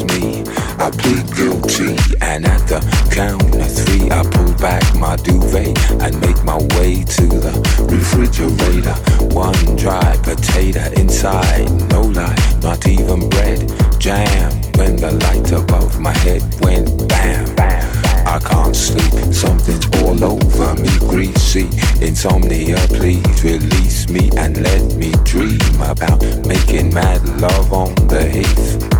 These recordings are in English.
is me. I plead guilty, and at the count of three, I pull back my duvet and make my way to the refrigerator. One dry potato inside, no lie, not even bread, jam. When the light above my head went bam. bam. I can't sleep, something's all over me, greasy. Insomnia, please release me and let me dream about making mad love on the heath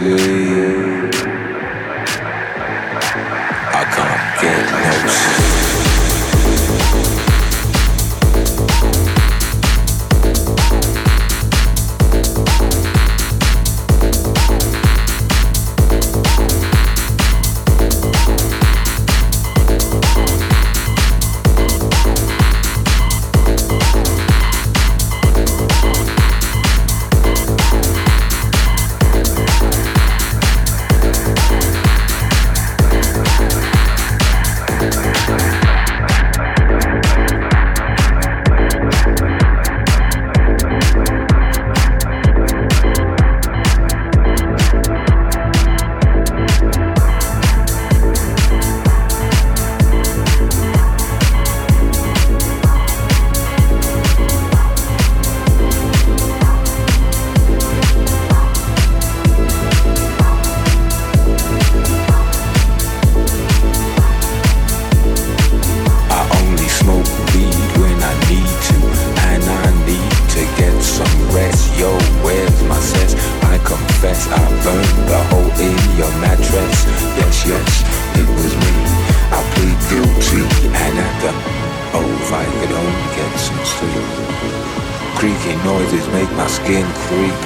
me. I can't get no sleep. 对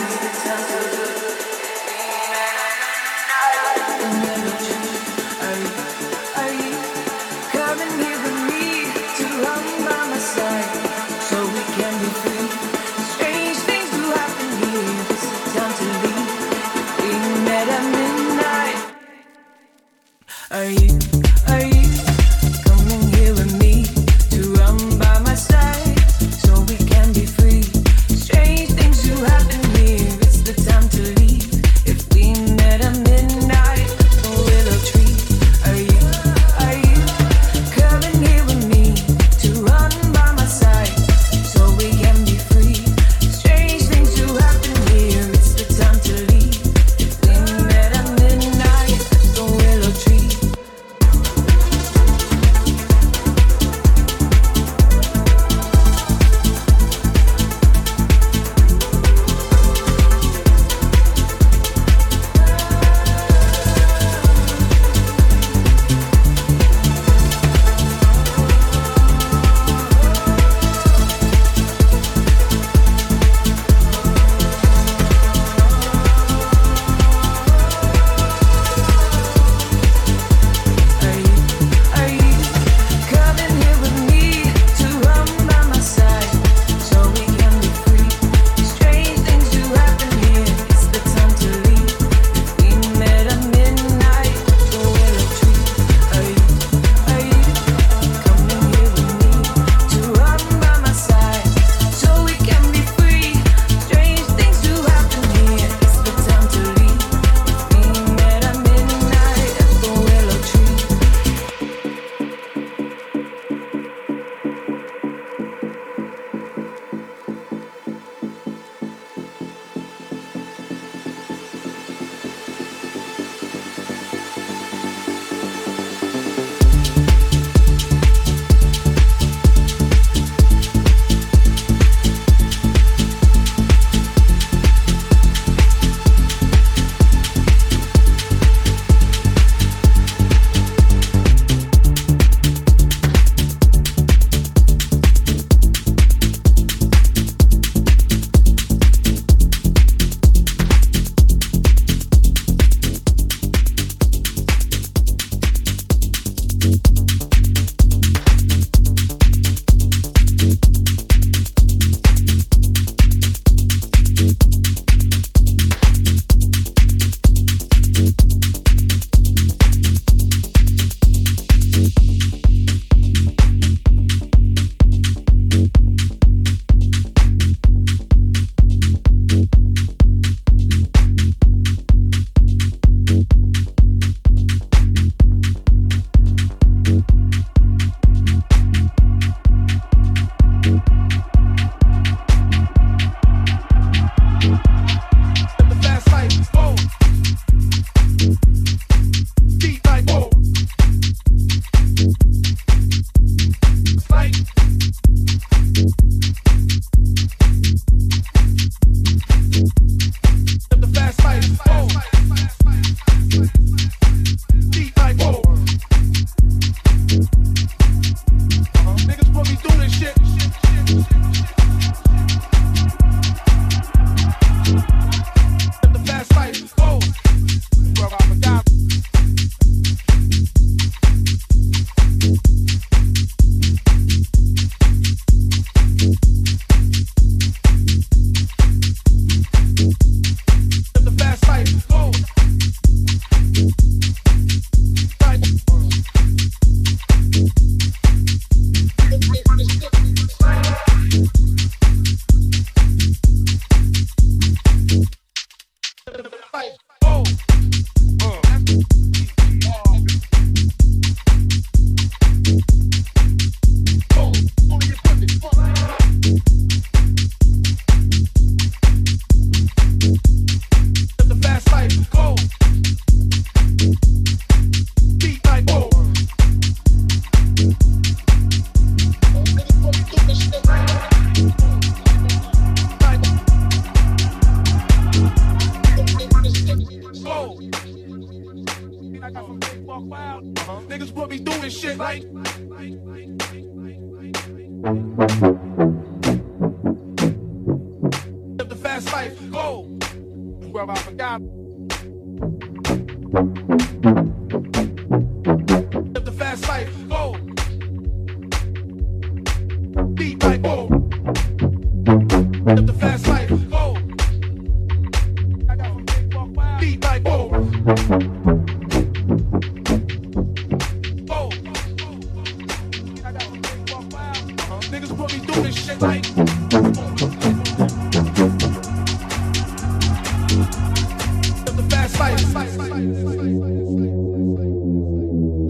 Time to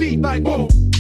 beat like boom.